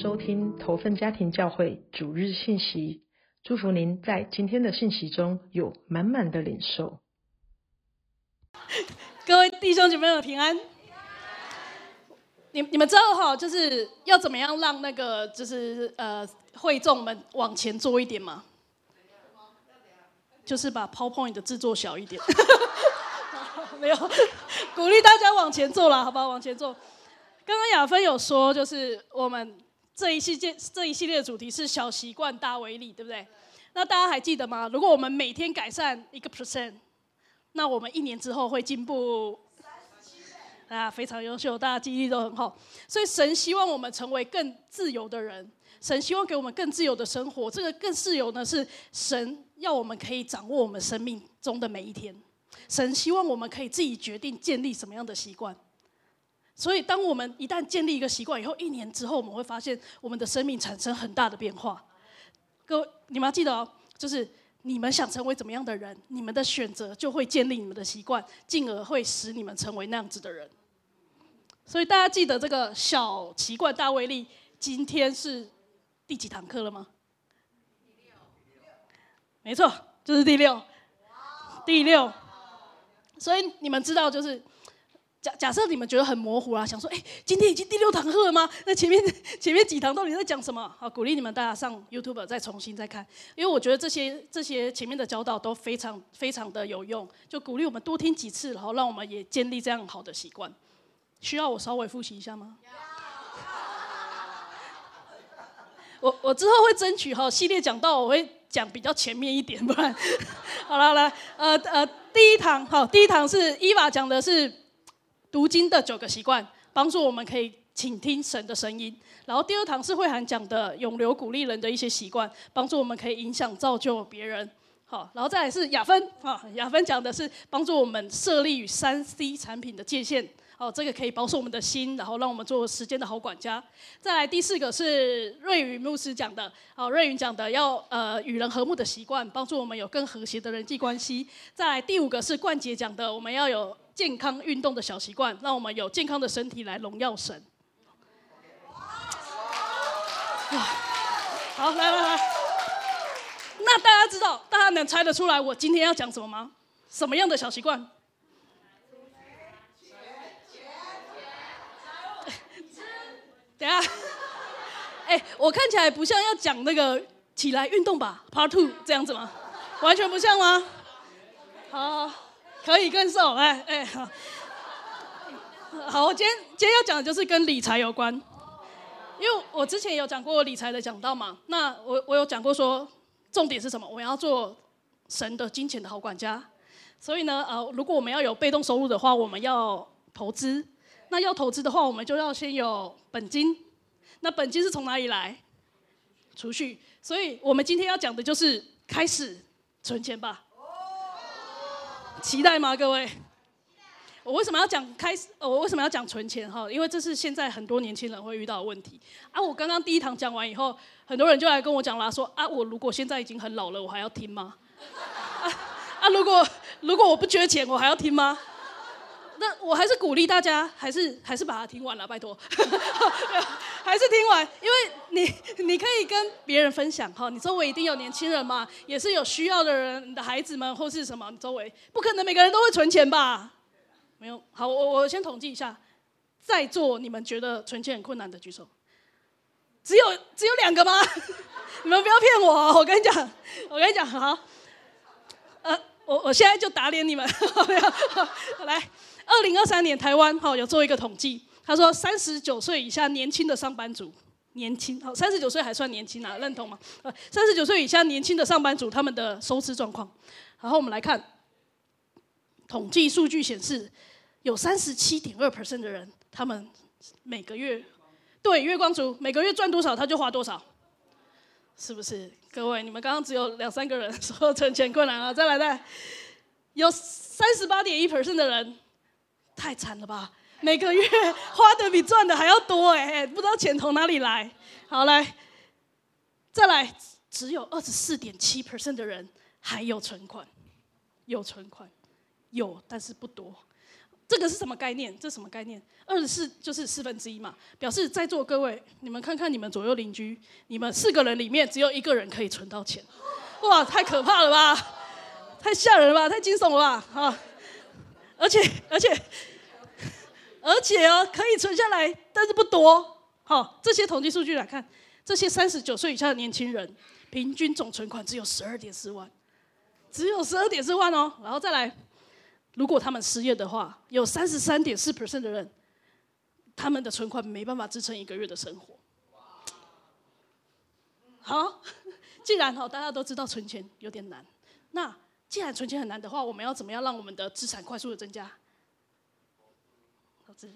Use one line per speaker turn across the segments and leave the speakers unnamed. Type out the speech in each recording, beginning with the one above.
收听投份家庭教会主日信息，祝福您在今天的信息中有满满的领受。
各位弟兄姐妹们平安。你你们知道哈，就是要怎么样让那个就是呃会众们往前坐一点吗？就是把 PowerPoint 的制作小一点。没有，鼓励大家往前坐了，好不好？往前坐。刚刚雅芬有说，就是我们这一系列这一系列的主题是小习惯大威力，对不对？那大家还记得吗？如果我们每天改善一个 percent，那我们一年之后会进步。啊，非常优秀，大家记忆力都很好。所以神希望我们成为更自由的人，神希望给我们更自由的生活。这个更自由呢，是神要我们可以掌握我们生命中的每一天。神希望我们可以自己决定建立什么样的习惯。所以，当我们一旦建立一个习惯以后，一年之后，我们会发现我们的生命产生很大的变化。各位，你们要记得哦，就是你们想成为怎么样的人，你们的选择就会建立你们的习惯，进而会使你们成为那样子的人。所以大家记得这个小奇怪大威力，今天是第几堂课了吗？没错，就是第六，第六。所以你们知道，就是假假设你们觉得很模糊啦，想说，哎，今天已经第六堂课了吗？那前面前面几堂到底在讲什么？好，鼓励你们大家上 YouTube 再重新再看，因为我觉得这些这些前面的教导都非常非常的有用，就鼓励我们多听几次，然后让我们也建立这样好的习惯。需要我稍微复习一下吗？我我之后会争取哈系列讲到，我会讲比较前面一点，不然 好了来呃呃第一堂好第一堂是伊娃讲的是读经的九个习惯，帮助我们可以倾听神的声音。然后第二堂是慧涵讲的永留鼓励人的一些习惯，帮助我们可以影响造就别人。好，然后再来是雅芬啊雅芬讲的是帮助我们设立与三 C 产品的界限。哦，这个可以保守我们的心，然后让我们做时间的好管家。再来第四个是瑞云牧师讲的，哦，瑞云讲的要呃与人和睦的习惯，帮助我们有更和谐的人际关系。再来第五个是冠杰讲的，我们要有健康运动的小习惯，让我们有健康的身体来荣耀神。好，来来来，那大家知道，大家能猜得出来我今天要讲什么吗？什么样的小习惯？等下，哎，我看起来不像要讲那个起来运动吧，Part Two 这样子吗？完全不像吗？好，可以更瘦，哎哎好。好，我今天今天要讲的就是跟理财有关，因为我之前有讲过理财的讲道嘛。那我我有讲过说，重点是什么？我要做神的金钱的好管家。所以呢，呃，如果我们要有被动收入的话，我们要投资。那要投资的话，我们就要先有本金。那本金是从哪里来？储蓄。所以我们今天要讲的就是开始存钱吧。期待吗，各位？我为什么要讲开始？我为什么要讲存钱？哈，因为这是现在很多年轻人会遇到的问题。啊，我刚刚第一堂讲完以后，很多人就来跟我讲啦，说啊，我如果现在已经很老了，我还要听吗？啊啊，如果如果我不缺钱，我还要听吗？那我还是鼓励大家，还是还是把它听完了，拜托，还是听完，因为你你可以跟别人分享哈，你周围一定有年轻人嘛，也是有需要的人，你的孩子们或是什么，你周围不可能每个人都会存钱吧？没有，好，我我先统计一下，在座你们觉得存钱很困难的举手，只有只有两个吗？你们不要骗我，我跟你讲，我跟你讲，好，呃，我我现在就打脸你们，来。二零二三年台湾哈有做一个统计，他说三十九岁以下年轻的上班族，年轻好三十九岁还算年轻啊，认同吗？呃，三十九岁以下年轻的上班族他们的收支状况，然后我们来看，统计数据显示，有三十七点二 percent 的人，他们每个月对月光族每个月赚多少他就花多少，是不是？各位你们刚刚只有两三个人说存钱困难啊，再来再，有三十八点一 percent 的人。太惨了吧！每个月花的比赚的还要多哎，不知道钱从哪里来。好来，再来，只有二十四点七 percent 的人还有存款，有存款，有但是不多。这个是什么概念？这什么概念？二十四就是四分之一嘛，表示在座各位，你们看看你们左右邻居，你们四个人里面只有一个人可以存到钱，哇，太可怕了吧，太吓人了吧，太惊悚了吧，啊！而且而且而且哦，可以存下来，但是不多。好，这些统计数据来看，这些三十九岁以下的年轻人，平均总存款只有十二点四万，只有十二点四万哦，然后再来。如果他们失业的话，有三十三点四 percent 的人，他们的存款没办法支撑一个月的生活。好，既然哦大家都知道存钱有点难，那既然存钱很难的话，我们要怎么样让我们的资产快速的增加？资。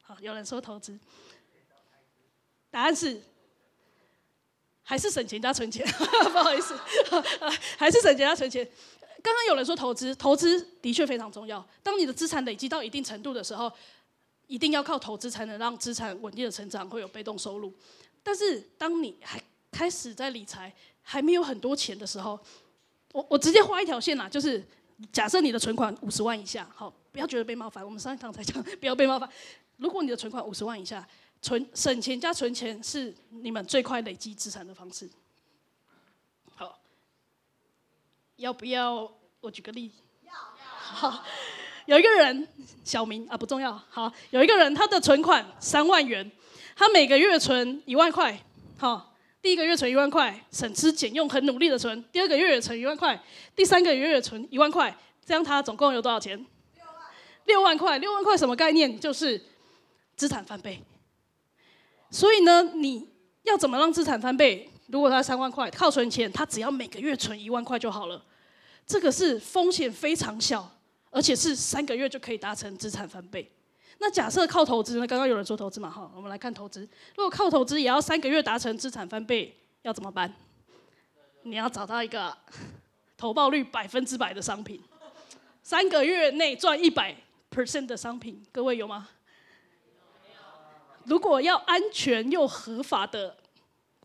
好，有人说投资，答案是还是省钱加存钱。不好意思，还是省钱加存钱。刚刚有人说投资，投资的确非常重要。当你的资产累积到一定程度的时候，一定要靠投资才能让资产稳定的成长，会有被动收入。但是当你还开始在理财，还没有很多钱的时候，我我直接画一条线啦，就是假设你的存款五十万以下，好，不要觉得被冒犯。我们上一堂才讲，不要被冒犯。如果你的存款五十万以下，存省钱加存钱是你们最快累积资产的方式。好要不要我举个例？要好，有一个人小明啊，不重要。好，有一个人他的存款三万元，他每个月存一万块。好，第一个月存一万块，省吃俭用，很努力的存。第二个月也存一万块，第三个月也存一万块，这样他总共有多少钱？六万。块，六万块什么概念？就是资产翻倍。所以呢，你要怎么让资产翻倍？如果他三万块靠存钱，他只要每个月存一万块就好了。这个是风险非常小，而且是三个月就可以达成资产翻倍。那假设靠投资呢？刚刚有人说投资嘛，哈，我们来看投资。如果靠投资也要三个月达成资产翻倍，要怎么办？你要找到一个投报率百分之百的商品，三个月内赚一百 percent 的商品，各位有吗？如果要安全又合法的。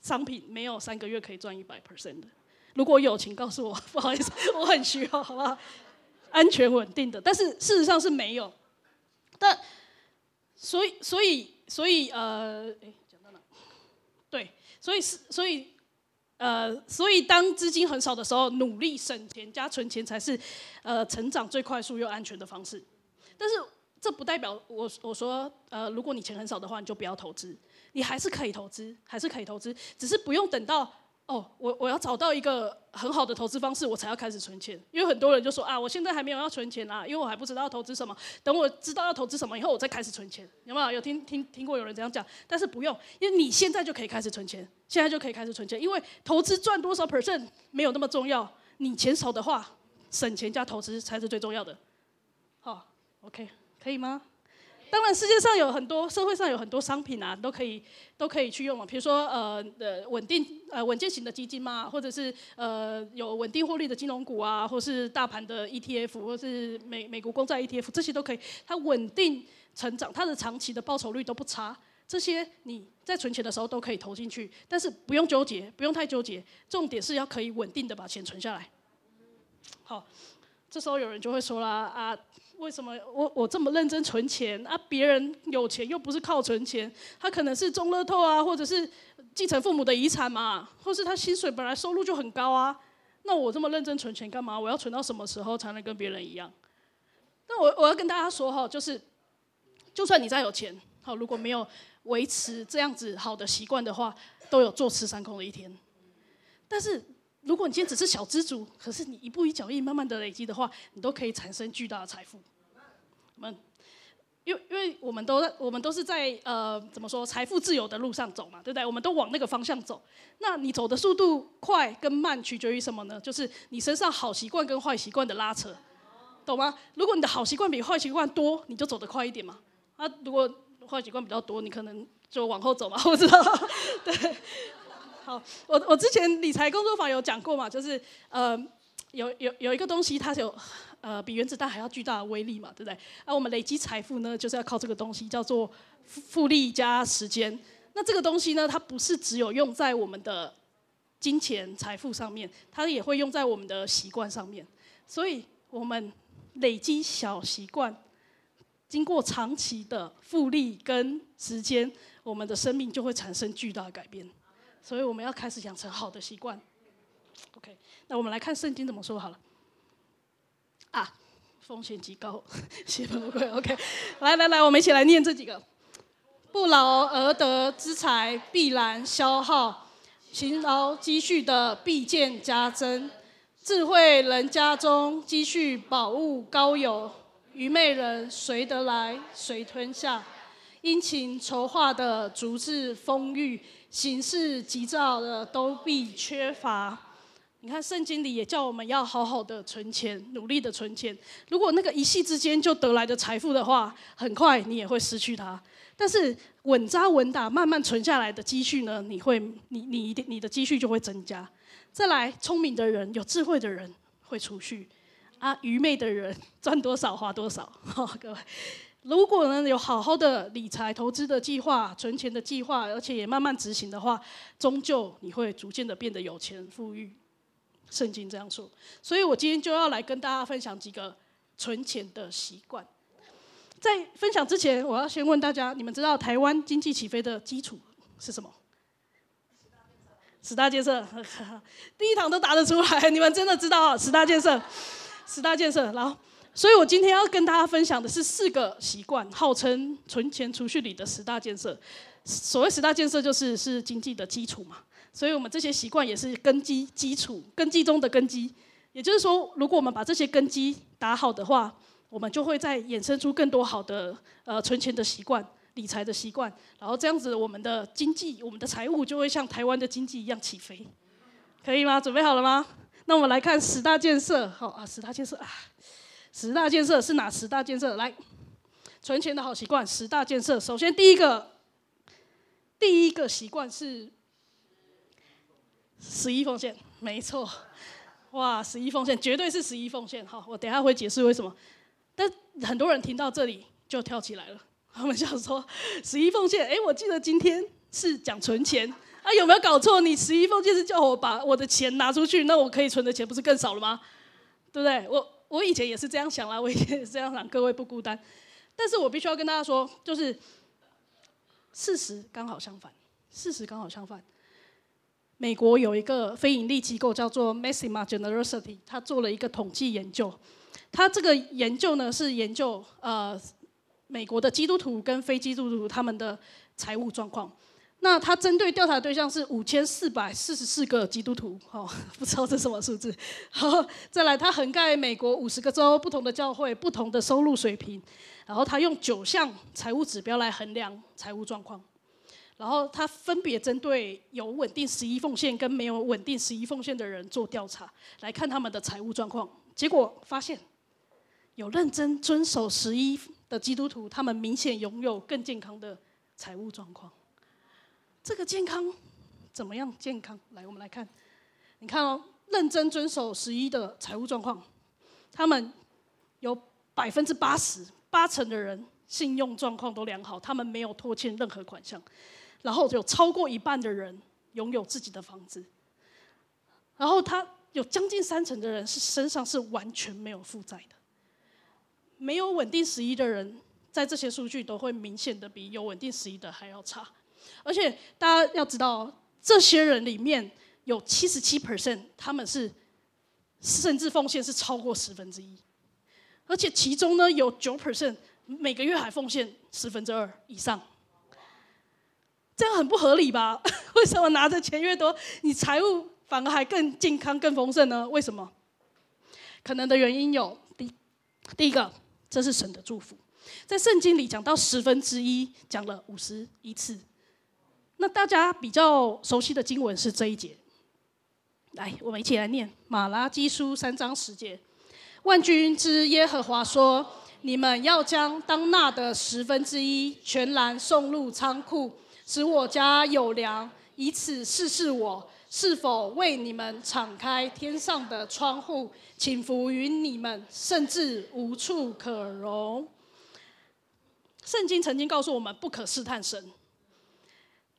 商品没有三个月可以赚一百 percent 的，如果有，请告诉我，不好意思，我很需要，好不好？安全稳定的，但是事实上是没有。但所以所以所以呃，哎，讲到哪？对，所以是所以呃，所以当资金很少的时候，努力省钱加存钱才是呃成长最快速又安全的方式。但是这不代表我我说呃，如果你钱很少的话，你就不要投资。你还是可以投资，还是可以投资，只是不用等到哦，我我要找到一个很好的投资方式，我才要开始存钱。因为很多人就说啊，我现在还没有要存钱啊，因为我还不知道要投资什么。等我知道要投资什么以后，我再开始存钱。有没有？有听听听过有人这样讲？但是不用，因为你现在就可以开始存钱，现在就可以开始存钱。因为投资赚多少 percent 没有那么重要，你钱少的话，省钱加投资才是最重要的。，OK，可以吗？当然，世界上有很多，社会上有很多商品啊，都可以都可以去用嘛。比如说，呃，的稳定呃稳健型的基金嘛，或者是呃有稳定获利的金融股啊，或是大盘的 ETF，或是美美国公债 ETF，这些都可以。它稳定成长，它的长期的报酬率都不差。这些你在存钱的时候都可以投进去，但是不用纠结，不用太纠结。重点是要可以稳定的把钱存下来。好，这时候有人就会说啦啊。为什么我我这么认真存钱啊？别人有钱又不是靠存钱，他可能是中乐透啊，或者是继承父母的遗产嘛，或是他薪水本来收入就很高啊。那我这么认真存钱干嘛？我要存到什么时候才能跟别人一样？那我我要跟大家说哈，就是就算你再有钱，好，如果没有维持这样子好的习惯的话，都有坐吃山空的一天。但是。如果你今天只是小资族，可是你一步一脚印，慢慢的累积的话，你都可以产生巨大的财富。我们，因为因为我们都在，我们都是在呃怎么说财富自由的路上走嘛，对不对？我们都往那个方向走。那你走的速度快跟慢，取决于什么呢？就是你身上好习惯跟坏习惯的拉扯，懂吗？如果你的好习惯比坏习惯多，你就走得快一点嘛。啊，如果坏习惯比较多，你可能就往后走嘛，我知道，对。好，我我之前理财工作坊有讲过嘛，就是呃，有有有一个东西，它有呃比原子弹还要巨大的威力嘛，对不对？而我们累积财富呢，就是要靠这个东西，叫做复利加时间。那这个东西呢，它不是只有用在我们的金钱财富上面，它也会用在我们的习惯上面。所以，我们累积小习惯，经过长期的复利跟时间，我们的生命就会产生巨大的改变。所以我们要开始养成好的习惯。OK，那我们来看圣经怎么说好了。啊，风险极高，血本无归。OK，来来来，我们一起来念这几个。不劳而得之财必然消耗，勤劳积蓄的必见加增。智慧人家中积蓄宝物高有，愚昧人谁得来谁吞下。殷勤筹划的足智丰裕，行事急躁的都必缺乏。你看圣经里也叫我们要好好的存钱，努力的存钱。如果那个一夕之间就得来的财富的话，很快你也会失去它。但是稳扎稳打，慢慢存下来的积蓄呢？你会，你你一定你的积蓄就会增加。再来，聪明的人、有智慧的人会储蓄，啊，愚昧的人 赚多少花多少。好，各位，如果呢有好好的理财投资的计划、存钱的计划，而且也慢慢执行的话，终究你会逐渐的变得有钱富裕。圣经这样说，所以我今天就要来跟大家分享几个存钱的习惯。在分享之前，我要先问大家：你们知道台湾经济起飞的基础是什么？十大建设，第一堂都答得出来，你们真的知道啊？十大建设，十大建设。然后，所以我今天要跟大家分享的是四个习惯，号称存钱储蓄里的十大建设。所谓十大建设，就是是经济的基础嘛。所以我们这些习惯也是根基、基础、根基中的根基。也就是说，如果我们把这些根基打好的话，我们就会再衍生出更多好的呃存钱的习惯、理财的习惯，然后这样子我们的经济、我们的财务就会像台湾的经济一样起飞，可以吗？准备好了吗？那我们来看十大建设，好啊，十大建设啊，十大建设是哪十大建设？来，存钱的好习惯，十大建设。首先第一个，第一个习惯是十一奉献，没错，哇，十一奉献绝对是十一奉献。好，我等下会解释为什么。但很多人听到这里就跳起来了，他们想说：“十一奉献，哎，我记得今天是讲存钱啊，有没有搞错？你十一奉献是叫我把我的钱拿出去，那我可以存的钱不是更少了吗？对不对？我我以前也是这样想啦，我以前也是这样想，各位不孤单。但是我必须要跟大家说，就是事实刚好相反，事实刚好相反。美国有一个非盈利机构叫做 Massima Generosity，他做了一个统计研究。他这个研究呢，是研究呃美国的基督徒跟非基督徒他们的财务状况。那他针对调查对象是五千四百四十四个基督徒，哦，不知道这什么数字。好，再来，他涵盖美国五十个州不同的教会、不同的收入水平，然后他用九项财务指标来衡量财务状况。然后他分别针对有稳定十一奉献跟没有稳定十一奉献的人做调查，来看他们的财务状况。结果发现。有认真遵守十一的基督徒，他们明显拥有更健康的财务状况。这个健康怎么样？健康，来，我们来看。你看哦，认真遵守十一的财务状况，他们有百分之八十八成的人信用状况都良好，他们没有拖欠任何款项。然后有超过一半的人拥有自己的房子。然后他有将近三成的人是身上是完全没有负债的。没有稳定十一的人，在这些数据都会明显的比有稳定十一的还要差。而且大家要知道，这些人里面有七十七 percent，他们是甚至奉献是超过十分之一，而且其中呢有九 percent 每个月还奉献十分之二以上。这样很不合理吧？为什么拿的钱越多，你财务反而还更健康、更丰盛呢？为什么？可能的原因有第第一个。这是神的祝福，在圣经里讲到十分之一，讲了五十一次。那大家比较熟悉的经文是这一节，来，我们一起来念马拉基书三章十节。万军之耶和华说：“你们要将当纳的十分之一全然送入仓库，使我家有粮，以此试试我。”是否为你们敞开天上的窗户，请服于你们，甚至无处可容？圣经曾经告诉我们不可试探神，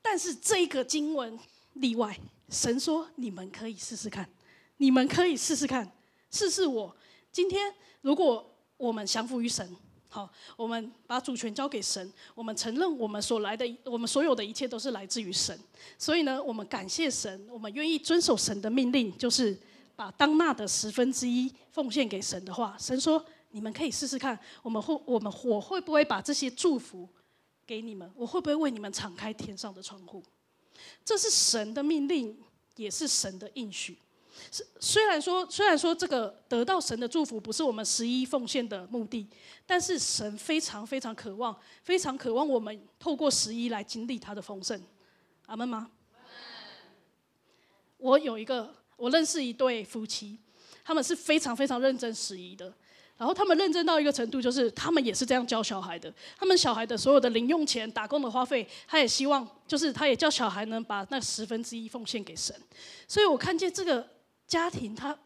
但是这个经文例外。神说：“你们可以试试看，你们可以试试看，试试我。今天如果我们降服于神，好，我们把主权交给神，我们承认我们所来的，我们所有的一切都是来自于神。所以呢，我们感谢神，我们愿意遵守神的命令，就是把当纳的十分之一奉献给神的话。神说：“你们可以试试看，我们会，我们我会不会把这些祝福给你们？我会不会为你们敞开天上的窗户？”这是神的命令，也是神的应许。是虽然说，虽然说这个得到神的祝福不是我们十一奉献的目的，但是神非常非常渴望，非常渴望我们透过十一来经历他的丰盛。阿门吗？我有一个，我认识一对夫妻，他们是非常非常认真十一的。然后他们认真到一个程度，就是他们也是这样教小孩的。他们小孩的所有的零用钱、打工的花费，他也希望，就是他也叫小孩能把那十分之一奉献给神。所以我看见这个家庭他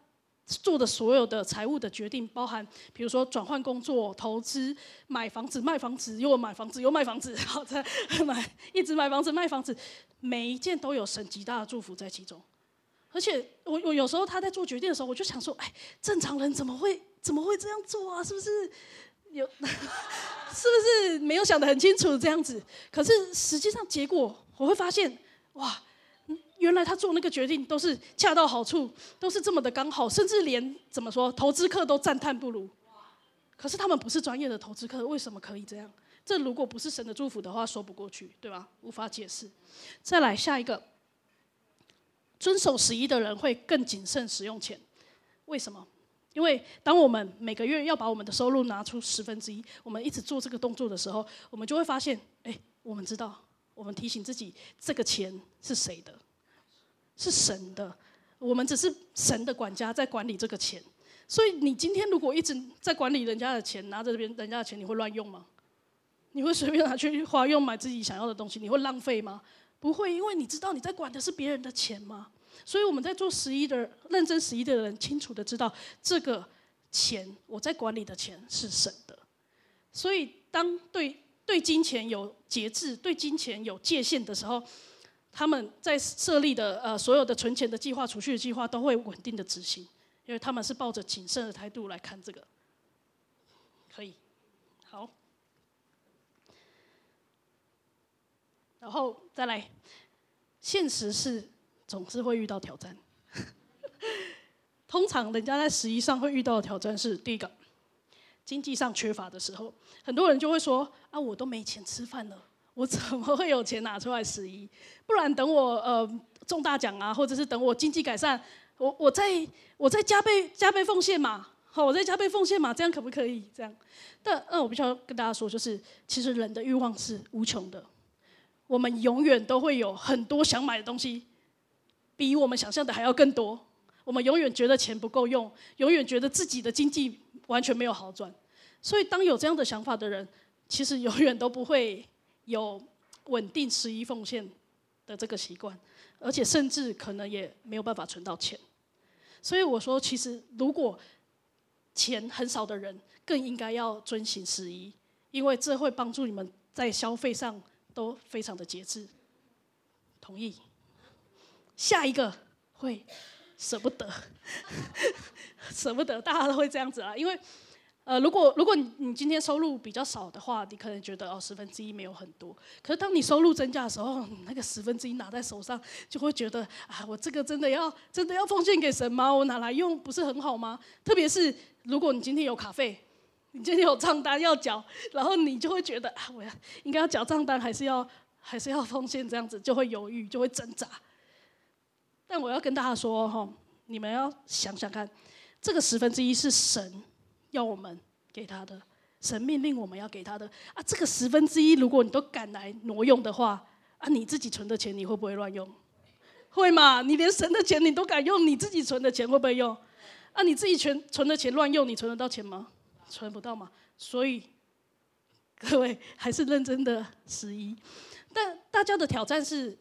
做的所有的财务的决定，包含比如说转换工作、投资、买房子、卖房子，又买房子又卖房子，好在买一直买房子卖房子，每一件都有神极大的祝福在其中。而且我我有时候他在做决定的时候，我就想说，哎，正常人怎么会？怎么会这样做啊？是不是有？是不是没有想得很清楚这样子？可是实际上结果我会发现，哇，原来他做那个决定都是恰到好处，都是这么的刚好，甚至连怎么说投资客都赞叹不如。可是他们不是专业的投资客，为什么可以这样？这如果不是神的祝福的话，说不过去，对吧？无法解释。再来下一个，遵守十一的人会更谨慎使用钱，为什么？因为当我们每个月要把我们的收入拿出十分之一，我们一直做这个动作的时候，我们就会发现，哎，我们知道，我们提醒自己，这个钱是谁的？是神的。我们只是神的管家，在管理这个钱。所以，你今天如果一直在管理人家的钱，拿着这边人家的钱，你会乱用吗？你会随便拿去花用买自己想要的东西？你会浪费吗？不会，因为你知道你在管的是别人的钱吗？所以我们在做十一的认真十一的人，清楚的知道这个钱我在管理的钱是神的。所以当对对金钱有节制、对金钱有界限的时候，他们在设立的呃所有的存钱的计划、储蓄的计划都会稳定的执行，因为他们是抱着谨慎的态度来看这个。可以，好，然后再来，现实是。总是会遇到挑战。通常人家在十一上会遇到的挑战是：第一个，经济上缺乏的时候，很多人就会说：“啊，我都没钱吃饭了，我怎么会有钱拿出来十一？不然等我呃中大奖啊，或者是等我经济改善，我我再我再加倍加倍奉献嘛，好，我再加倍奉献嘛，这样可不可以？这样？但那我必须要跟大家说，就是其实人的欲望是无穷的，我们永远都会有很多想买的东西。”比我们想象的还要更多。我们永远觉得钱不够用，永远觉得自己的经济完全没有好转。所以，当有这样的想法的人，其实永远都不会有稳定十一奉献的这个习惯，而且甚至可能也没有办法存到钱。所以我说，其实如果钱很少的人，更应该要遵循十一，因为这会帮助你们在消费上都非常的节制。同意。下一个会舍不得，舍不得，大家都会这样子啊。因为，呃，如果如果你你今天收入比较少的话，你可能觉得哦十分之一没有很多。可是当你收入增加的时候，那个十分之一拿在手上，就会觉得啊，我这个真的要真的要奉献给神吗？我拿来用不是很好吗？特别是如果你今天有卡费，你今天有账单要缴，然后你就会觉得啊，我要应该要缴账单，还是要还是要奉献？这样子就会犹豫，就会挣扎。但我要跟大家说哈，你们要想想看，这个十分之一是神要我们给他的，神命令我们要给他的啊。这个十分之一，如果你都敢来挪用的话，啊，你自己存的钱你会不会乱用？会吗？你连神的钱你都敢用，你自己存的钱会不会用？啊，你自己存存的钱乱用，你存得到钱吗？存不到嘛。所以各位还是认真的十一。但大家的挑战是。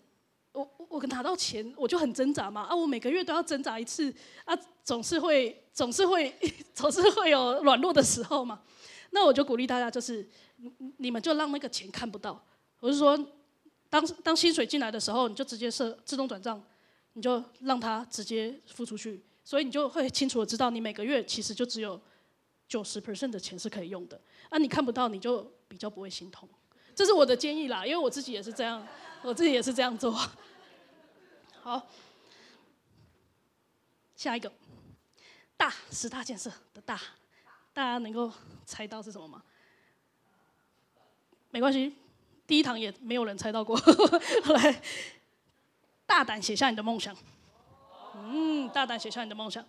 我我拿到钱，我就很挣扎嘛啊！我每个月都要挣扎一次啊，总是会总是会 总是会有软弱的时候嘛。那我就鼓励大家，就是你们就让那个钱看不到。我是说，当当薪水进来的时候，你就直接设自动转账，你就让它直接付出去，所以你就会清楚的知道，你每个月其实就只有九十 percent 的钱是可以用的。啊，你看不到，你就比较不会心痛。这是我的建议啦，因为我自己也是这样，我自己也是这样做。好，下一个大十大建设的大，大家能够猜到是什么吗？没关系，第一堂也没有人猜到过。来，大胆写下你的梦想。嗯，大胆写下你的梦想。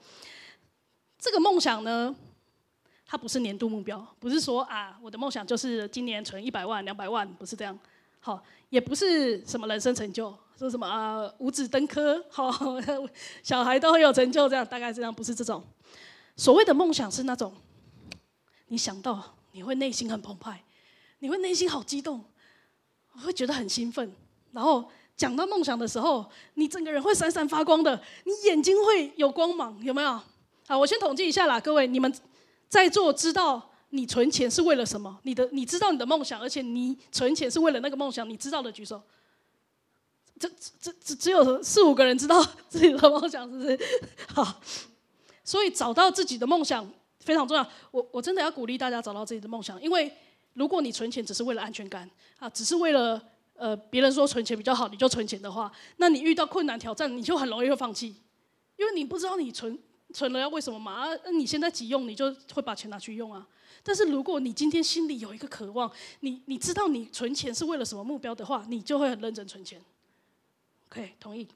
这个梦想呢，它不是年度目标，不是说啊，我的梦想就是今年存一百万、两百万，不是这样。好，也不是什么人生成就，说什么啊五子登科，好，小孩都很有成就，这样大概这样，不是这种。所谓的梦想是那种，你想到你会内心很澎湃。你会内心好激动，会觉得很兴奋，然后讲到梦想的时候，你整个人会闪闪发光的，你眼睛会有光芒，有没有？好，我先统计一下啦，各位，你们在座知道你存钱是为了什么？你的你知道你的梦想，而且你存钱是为了那个梦想，你知道的举手。这这这只有四五个人知道自己的梦想，是不是？好，所以找到自己的梦想非常重要。我我真的要鼓励大家找到自己的梦想，因为。如果你存钱只是为了安全感啊，只是为了呃别人说存钱比较好，你就存钱的话，那你遇到困难挑战，你就很容易会放弃，因为你不知道你存存了要为什么嘛？啊，你现在急用，你就会把钱拿去用啊。但是如果你今天心里有一个渴望，你你知道你存钱是为了什么目标的话，你就会很认真存钱。OK，同意。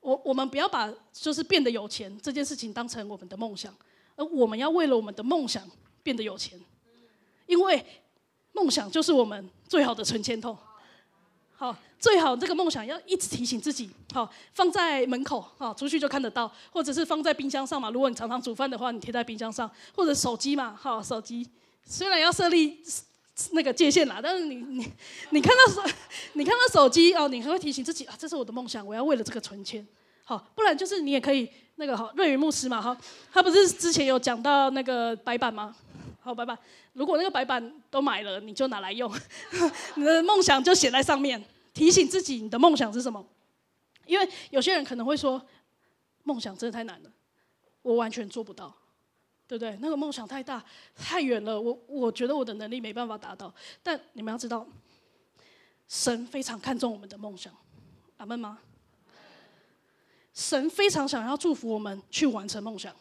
我我们不要把就是变得有钱这件事情当成我们的梦想，而我们要为了我们的梦想变得有钱。因为梦想就是我们最好的存钱筒，好，最好这个梦想要一直提醒自己，好，放在门口，好，出去就看得到，或者是放在冰箱上嘛。如果你常常煮饭的话，你贴在冰箱上，或者手机嘛，好，手机虽然要设立那个界限啦，但是你你你看到手，你看到手机哦，你还会提醒自己啊，这是我的梦想，我要为了这个存钱，好，不然就是你也可以那个好，瑞云牧师嘛，哈，他不是之前有讲到那个白板吗？好，白板。如果那个白板都买了，你就拿来用，你的梦想就写在上面，提醒自己你的梦想是什么。因为有些人可能会说，梦想真的太难了，我完全做不到，对不对？那个梦想太大、太远了，我我觉得我的能力没办法达到。但你们要知道，神非常看重我们的梦想，阿门吗？神非常想要祝福我们去完成梦想。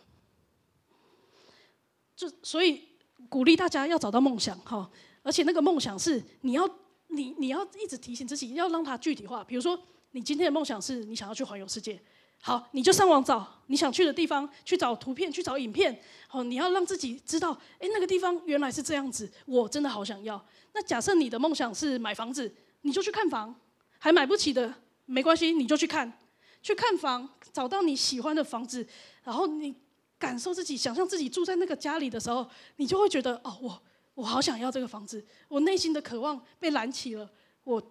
就所以鼓励大家要找到梦想哈，而且那个梦想是你要你你要一直提醒自己，要让它具体化。比如说，你今天的梦想是你想要去环游世界，好，你就上网找你想去的地方，去找图片，去找影片，好，你要让自己知道，哎，那个地方原来是这样子，我真的好想要。那假设你的梦想是买房子，你就去看房，还买不起的没关系，你就去看，去看房，找到你喜欢的房子，然后你。感受自己，想象自己住在那个家里的时候，你就会觉得哦，我我好想要这个房子，我内心的渴望被燃起了，我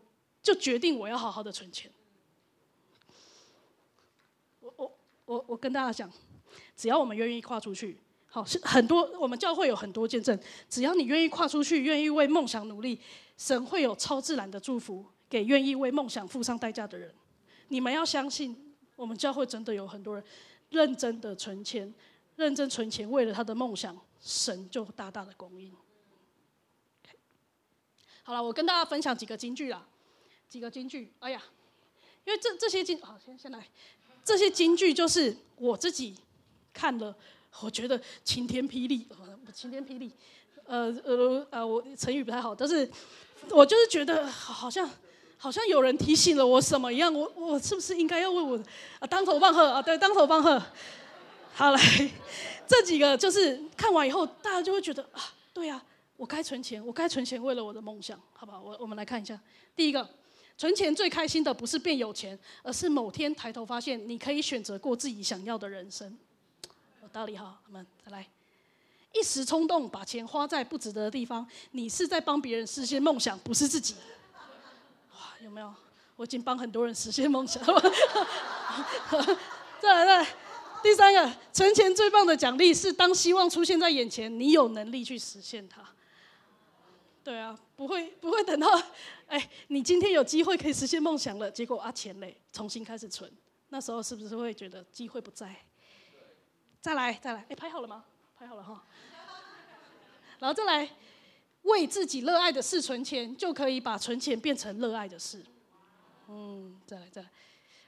就决定我要好好的存钱。我我我我跟大家讲，只要我们愿意跨出去，好是很多我们教会有很多见证，只要你愿意跨出去，愿意为梦想努力，神会有超自然的祝福给愿意为梦想付上代价的人。你们要相信，我们教会真的有很多人认真的存钱。认真存钱，为了他的梦想，神就大大的供应。好了，我跟大家分享几个金句啦，几个金句。哎呀，因为这这些金，好，先先来，这些金句就是我自己看了，我觉得晴天霹雳，晴天霹雳，呃呃呃，我成语不太好，但是我就是觉得好像好像有人提醒了我什么一样，我我是不是应该要为我啊当头棒喝啊？对，当头棒喝。好来，这几个就是看完以后，大家就会觉得啊，对呀，我该存钱，我该存钱，为了我的梦想，好不好？我我们来看一下，第一个，存钱最开心的不是变有钱，而是某天抬头发现你可以选择过自己想要的人生。有道理哈，我们再来，一时冲动把钱花在不值得的地方，你是在帮别人实现梦想，不是自己。哇，有没有？我已经帮很多人实现梦想了。再来，再来。第三个，存钱最棒的奖励是当希望出现在眼前，你有能力去实现它。对啊，不会不会等到，哎，你今天有机会可以实现梦想了，结果啊钱嘞，重新开始存，那时候是不是会觉得机会不在？再来再来，哎，拍好了吗？拍。好了哈。然后再来，为自己热爱的事存钱，就可以把存钱变成热爱的事。嗯，再来再来，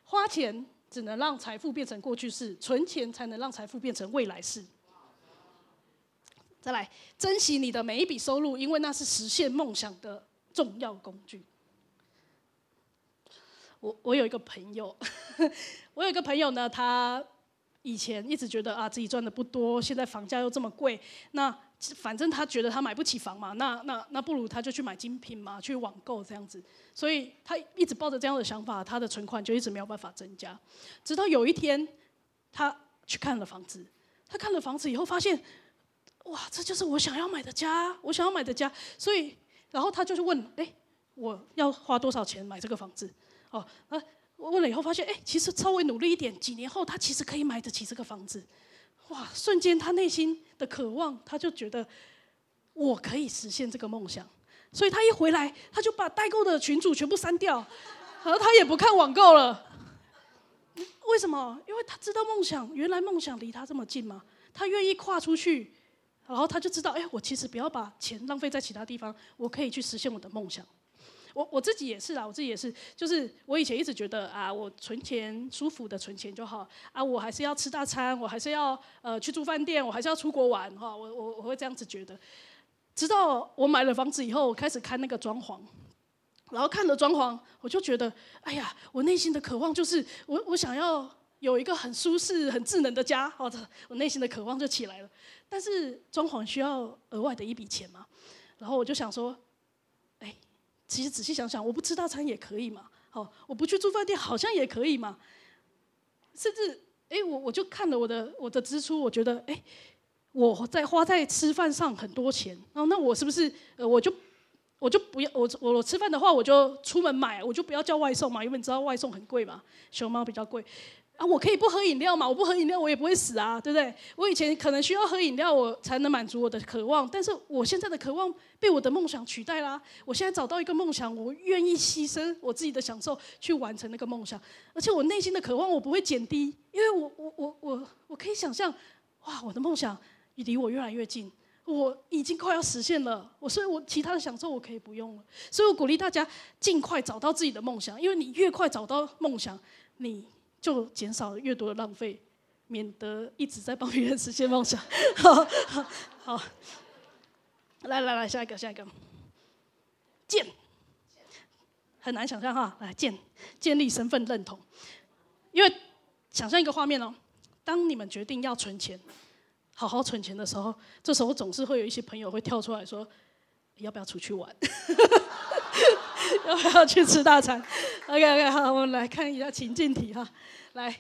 花钱只能让财富变成过去式，存钱才能让财富变成未来式。再来，珍惜你的每一笔收入，因为那是实现梦想的重要工具。我我有一个朋友，我有一个朋友呢，他以前一直觉得啊自己赚的不多，现在房价又这么贵，那反正他觉得他买不起房嘛，那那那不如他就去买精品嘛，去网购这样子，所以他一直抱着这样的想法，他的存款就一直没有办法增加，直到有一天他去看了房子，他看了房子以后发现，哇，这就是我想要买的家，我想要买的家，所以然后他就去问，哎，我要花多少钱买这个房子？哦，啊，问了以后发现，哎，其实稍微努力一点，几年后他其实可以买得起这个房子。哇，瞬间他内心的渴望，他就觉得我可以实现这个梦想。所以他一回来，他就把代购的群主全部删掉，然后他也不看网购了。为什么？因为他知道梦想，原来梦想离他这么近吗？他愿意跨出去，然后他就知道，哎，我其实不要把钱浪费在其他地方，我可以去实现我的梦想。我我自己也是啦，我自己也是，就是我以前一直觉得啊，我存钱舒服的存钱就好啊，我还是要吃大餐，我还是要呃去住饭店，我还是要出国玩哈，我我我会这样子觉得。直到我买了房子以后，我开始看那个装潢，然后看了装潢，我就觉得，哎呀，我内心的渴望就是我我想要有一个很舒适、很智能的家，或者我内心的渴望就起来了。但是装潢需要额外的一笔钱嘛，然后我就想说。其实仔细想想，我不吃大餐也可以嘛，好，我不去住饭店好像也可以嘛。甚至，哎，我我就看了我的我的支出，我觉得，哎，我在花在吃饭上很多钱，然后那我是不是，呃，我就我就不要我我吃饭的话，我就出门买，我就不要叫外送嘛，因为你知道外送很贵嘛，熊猫比较贵。啊，我可以不喝饮料嘛？我不喝饮料，我也不会死啊，对不对？我以前可能需要喝饮料，我才能满足我的渴望，但是我现在的渴望被我的梦想取代啦。我现在找到一个梦想，我愿意牺牲我自己的享受去完成那个梦想，而且我内心的渴望我不会减低，因为我我我我我可以想象，哇，我的梦想离我越来越近，我已经快要实现了。我所以，我其他的享受我可以不用了。所以我鼓励大家尽快找到自己的梦想，因为你越快找到梦想，你。就减少越多的浪费，免得一直在帮别人实现梦想。好，好，来来来，下一个，下一个，建，很难想象哈，来建，建立身份认同。因为想象一个画面哦，当你们决定要存钱，好好存钱的时候，这时候总是会有一些朋友会跳出来说，要不要出去玩？要不要去吃大餐？OK OK，好，我们来看一下情境题哈。来，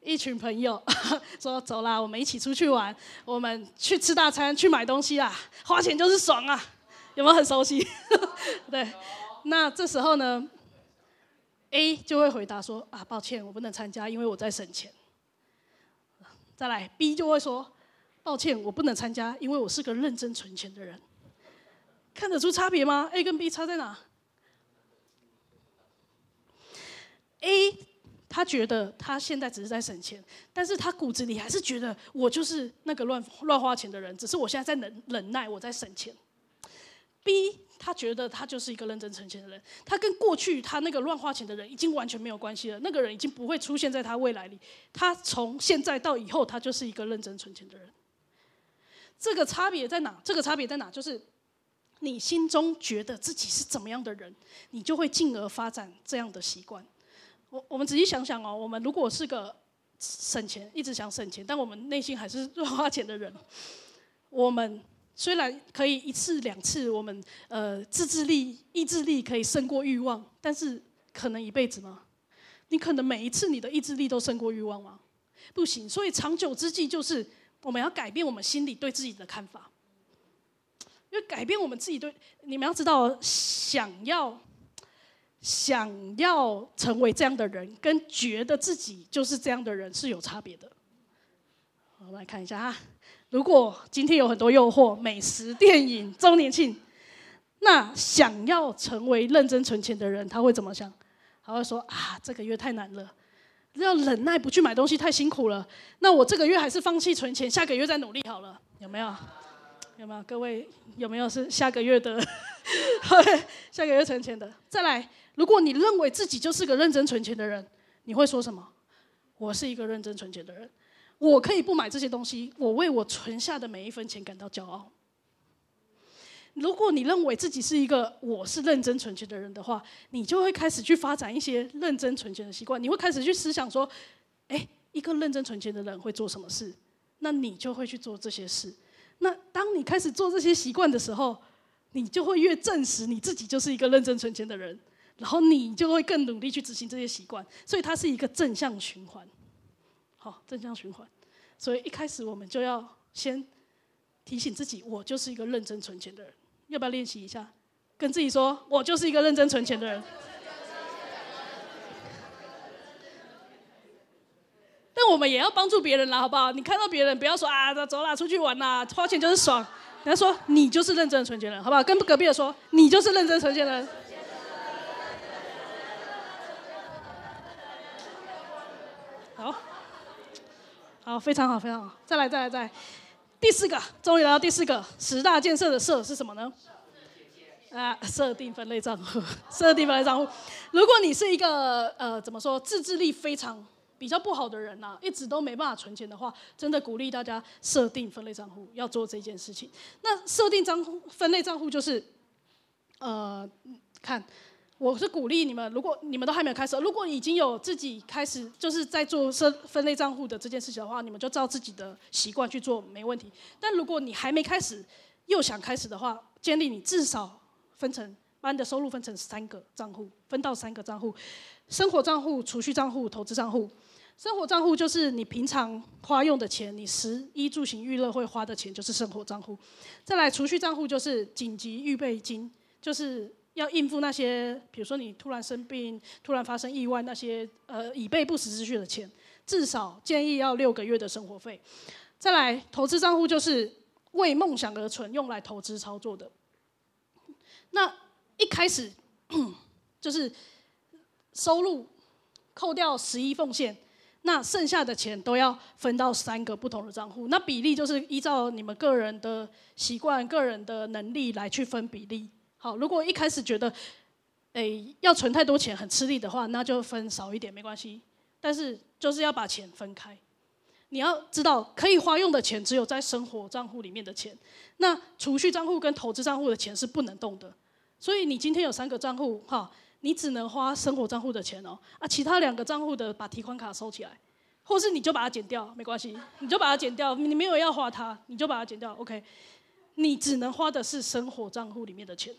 一群朋友 说走啦，我们一起出去玩，我们去吃大餐，去买东西啦，花钱就是爽啊，有没有很熟悉？对，那这时候呢，A 就会回答说啊，抱歉，我不能参加，因为我在省钱。再来，B 就会说，抱歉，我不能参加，因为我是个认真存钱的人。看得出差别吗？A 跟 B 差在哪？A，他觉得他现在只是在省钱，但是他骨子里还是觉得我就是那个乱乱花钱的人，只是我现在在忍忍耐，我在省钱。B，他觉得他就是一个认真存钱的人，他跟过去他那个乱花钱的人已经完全没有关系了，那个人已经不会出现在他未来里，他从现在到以后，他就是一个认真存钱的人。这个差别在哪？这个差别在哪？就是你心中觉得自己是怎么样的人，你就会进而发展这样的习惯。我我们仔细想想哦，我们如果是个省钱，一直想省钱，但我们内心还是乱花钱的人，我们虽然可以一次两次，我们呃自制力、意志力可以胜过欲望，但是可能一辈子吗？你可能每一次你的意志力都胜过欲望吗？不行。所以长久之计就是我们要改变我们心里对自己的看法，因为改变我们自己对你们要知道想要。想要成为这样的人，跟觉得自己就是这样的人是有差别的。我们来看一下哈，如果今天有很多诱惑，美食、电影、周年庆，那想要成为认真存钱的人，他会怎么想？他会说啊，这个月太难了，要忍耐不去买东西太辛苦了。那我这个月还是放弃存钱，下个月再努力好了，有没有？有没有？各位有没有是下个月的？下个月存钱的。再来，如果你认为自己就是个认真存钱的人，你会说什么？我是一个认真存钱的人，我可以不买这些东西，我为我存下的每一分钱感到骄傲。如果你认为自己是一个我是认真存钱的人的话，你就会开始去发展一些认真存钱的习惯。你会开始去思想说，哎，一个认真存钱的人会做什么事？那你就会去做这些事。那当你开始做这些习惯的时候，你就会越证实你自己就是一个认真存钱的人，然后你就会更努力去执行这些习惯。所以它是一个正向循环。好，正向循环。所以一开始我们就要先提醒自己，我就是一个认真存钱的人。要不要练习一下？跟自己说，我就是一个认真存钱的人。但我们也要帮助别人啦，好不好？你看到别人，不要说啊，走啦，出去玩啦，花钱就是爽。人家说你就是认真存钱人，好不好？跟隔壁的说，你就是认真存钱人。好，好，非常好，非常好。再来，再来，再来。第四个，终于来到第四个十大建设的设是什么呢？啊，设定分类账户，设定分类账户。如果你是一个呃，怎么说，自制力非常比较不好的人呐，一直都没办法存钱的话，真的鼓励大家设定分类账户，要做这件事情。那设定账户分类账户就是，呃，看。我是鼓励你们，如果你们都还没有开始，如果已经有自己开始就是在做分分类账户的这件事情的话，你们就照自己的习惯去做，没问题。但如果你还没开始，又想开始的话，建议你至少分成把你的收入分成三个账户，分到三个账户：生活账户、储蓄账户、投资账户。生活账户就是你平常花用的钱，你食衣住行娱乐会花的钱，就是生活账户。再来，储蓄账户就是紧急预备金，就是。要应付那些，比如说你突然生病、突然发生意外那些，呃，以备不时之需的钱，至少建议要六个月的生活费。再来，投资账户就是为梦想而存，用来投资操作的。那一开始就是收入扣掉十一奉献，那剩下的钱都要分到三个不同的账户。那比例就是依照你们个人的习惯、个人的能力来去分比例。好，如果一开始觉得，诶要存太多钱很吃力的话，那就分少一点没关系。但是就是要把钱分开，你要知道可以花用的钱只有在生活账户里面的钱，那储蓄账户跟投资账户的钱是不能动的。所以你今天有三个账户，哈，你只能花生活账户的钱哦，啊，其他两个账户的把提款卡收起来，或是你就把它减掉，没关系，你就把它减掉，你没有要花它，你就把它减掉，OK。你只能花的是生活账户里面的钱。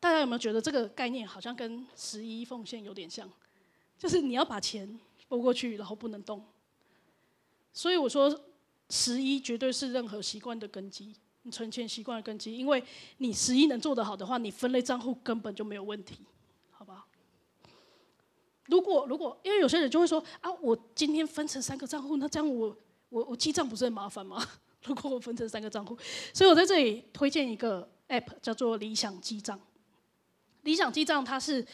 大家有没有觉得这个概念好像跟十一奉献有点像？就是你要把钱拨过去，然后不能动。所以我说，十一绝对是任何习惯的根基，你存钱习惯的根基。因为你十一能做得好的话，你分类账户根本就没有问题，好不好？如果如果，因为有些人就会说啊，我今天分成三个账户，那这样我我我记账不是很麻烦吗？如果我分成三个账户，所以我在这里推荐一个。App 叫做理想记账，理想记账它是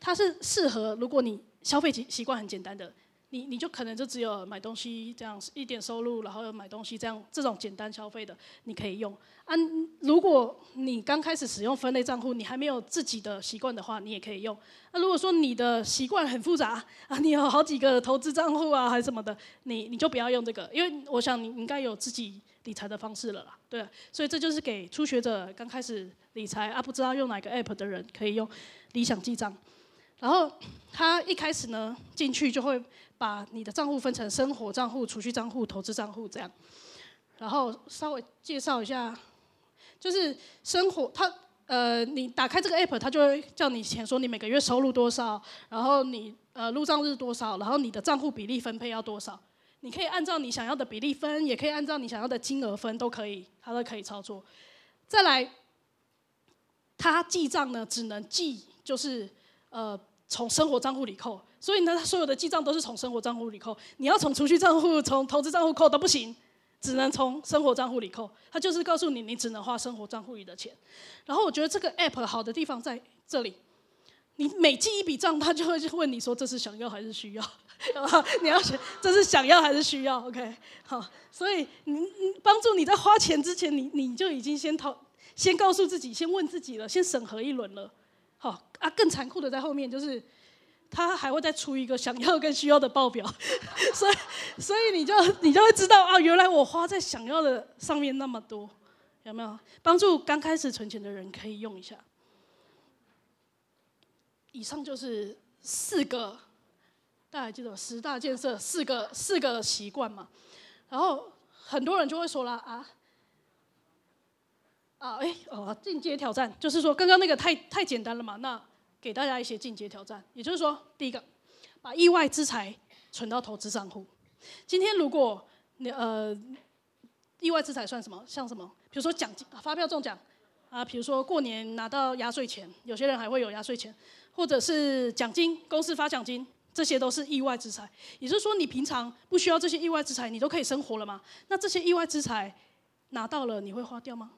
它是适合如果你消费习习惯很简单的，你你就可能就只有买东西这样一点收入，然后买东西这样这种简单消费的，你可以用。啊，如果你刚开始使用分类账户，你还没有自己的习惯的话，你也可以用。那如果说你的习惯很复杂啊，你有好几个投资账户啊，还是什么的，你你就不要用这个，因为我想你应该有自己。理财的方式了啦，对，所以这就是给初学者刚开始理财啊，不知道用哪个 app 的人可以用理想记账。然后他一开始呢进去就会把你的账户分成生活账户、储蓄账户、投资账户这样。然后稍微介绍一下，就是生活，他呃，你打开这个 app，他就会叫你填说你每个月收入多少，然后你呃入账日多少，然后你的账户比例分配要多少。你可以按照你想要的比例分，也可以按照你想要的金额分，都可以，它都可以操作。再来，它记账呢，只能记就是呃从生活账户里扣，所以呢，所有的记账都是从生活账户里扣。你要从储蓄账户、从投资账户扣都不行，只能从生活账户里扣。它就是告诉你，你只能花生活账户里的钱。然后我觉得这个 app 好的地方在这里，你每记一笔账，他就会问你说这是想要还是需要？你要选这是想要还是需要？OK，好，所以你你帮助你在花钱之前，你你就已经先讨先告诉自己，先问自己了，先审核一轮了。好啊，更残酷的在后面就是。他还会再出一个想要跟需要的报表，所以所以你就你就会知道啊，原来我花在想要的上面那么多，有没有帮助？刚开始存钱的人可以用一下。以上就是四个，大家记得十大建设四个四个习惯嘛？然后很多人就会说了啊啊哎哦进阶挑战，就是说刚刚那个太太简单了嘛？那给大家一些进阶挑战，也就是说，第一个，把意外之财存到投资账户。今天如果你呃，意外之财算什么？像什么？比如说奖金、发票中奖啊，比如说过年拿到压岁钱，有些人还会有压岁钱，或者是奖金，公司发奖金，这些都是意外之财。也就是说，你平常不需要这些意外之财，你都可以生活了吗？那这些意外之财拿到了，你会花掉吗？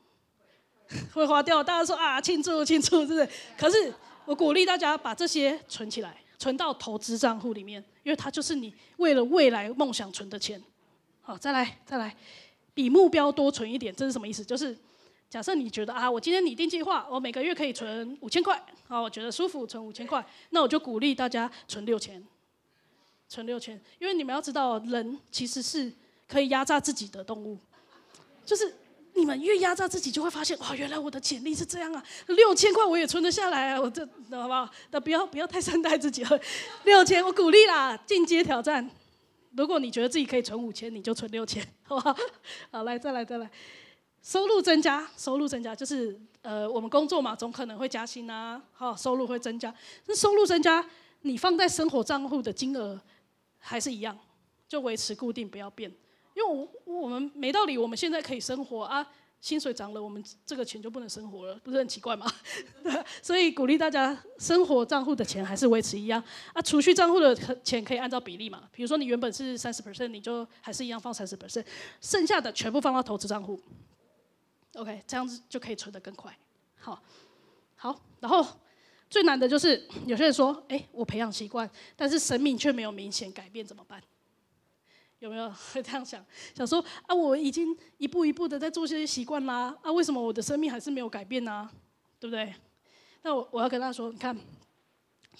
会花掉。大家说啊，庆祝庆祝，是不是？可是。我鼓励大家把这些存起来，存到投资账户里面，因为它就是你为了未来梦想存的钱。好，再来，再来，比目标多存一点，这是什么意思？就是假设你觉得啊，我今天拟定计划，我每个月可以存五千块，好，我觉得舒服，存五千块，那我就鼓励大家存六千，存六千，因为你们要知道，人其实是可以压榨自己的动物，就是。你们越压榨自己，就会发现哇，原来我的潜力是这样啊！六千块我也存得下来啊！我这好不好？那不要不要太善待自己了。六千我鼓励啦，进阶挑战。如果你觉得自己可以存五千，你就存六千，好不好？好，来再来再来。收入增加，收入增加就是呃，我们工作嘛，总可能会加薪啊，好，收入会增加。那收入增加，你放在生活账户的金额还是一样，就维持固定，不要变。因为我我们没道理，我们现在可以生活啊，薪水涨了，我们这个钱就不能生活了，不是很奇怪吗？所以鼓励大家，生活账户的钱还是维持一样啊，储蓄账户的钱可以按照比例嘛，比如说你原本是三十 percent，你就还是一样放三十 percent，剩下的全部放到投资账户。OK，这样子就可以存得更快。好，好，然后最难的就是有些人说，哎，我培养习惯，但是生命却没有明显改变，怎么办？有没有会这样想？想说啊，我已经一步一步的在做这些习惯啦，啊，为什么我的生命还是没有改变呢？对不对？那我我要跟他说，你看，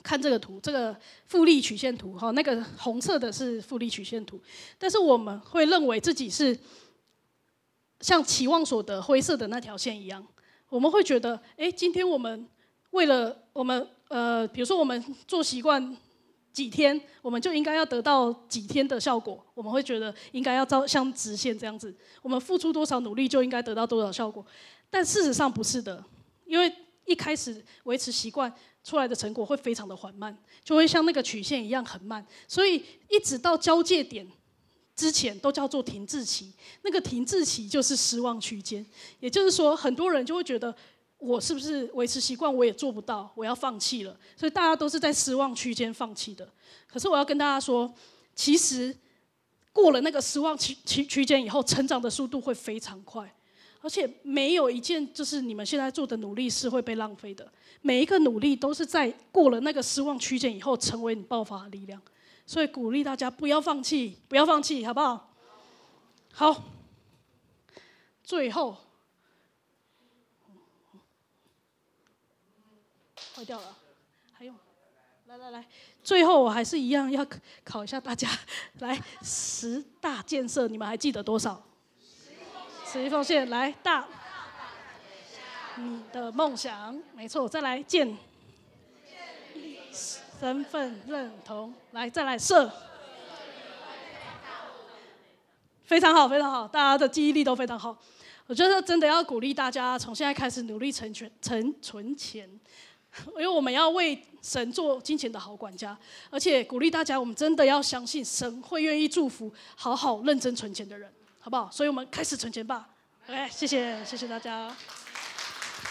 看这个图，这个复利曲线图哈，那个红色的是复利曲线图，但是我们会认为自己是像期望所得灰色的那条线一样，我们会觉得，哎，今天我们为了我们呃，比如说我们做习惯。几天，我们就应该要得到几天的效果。我们会觉得应该要照像直线这样子，我们付出多少努力就应该得到多少效果。但事实上不是的，因为一开始维持习惯出来的成果会非常的缓慢，就会像那个曲线一样很慢。所以一直到交界点之前都叫做停滞期，那个停滞期就是失望区间。也就是说，很多人就会觉得。我是不是维持习惯？我也做不到，我要放弃了。所以大家都是在失望区间放弃的。可是我要跟大家说，其实过了那个失望区区区间以后，成长的速度会非常快，而且没有一件就是你们现在做的努力是会被浪费的。每一个努力都是在过了那个失望区间以后，成为你爆发的力量。所以鼓励大家不要放弃，不要放弃，好不好？好，最后。坏掉了，还有，来来来，最后我还是一样要考一下大家，来十大建设，你们还记得多少？十一奉献，来大，你的梦想，没错，再来建，身份认同，来再来设，非常好，非常好，大家的记忆力都非常好。我觉得真的要鼓励大家，从现在开始努力存钱，存存钱。因为我们要为神做金钱的好管家，而且鼓励大家，我们真的要相信神会愿意祝福好好认真存钱的人，好不好？所以我们开始存钱吧。OK，谢谢，谢谢大家。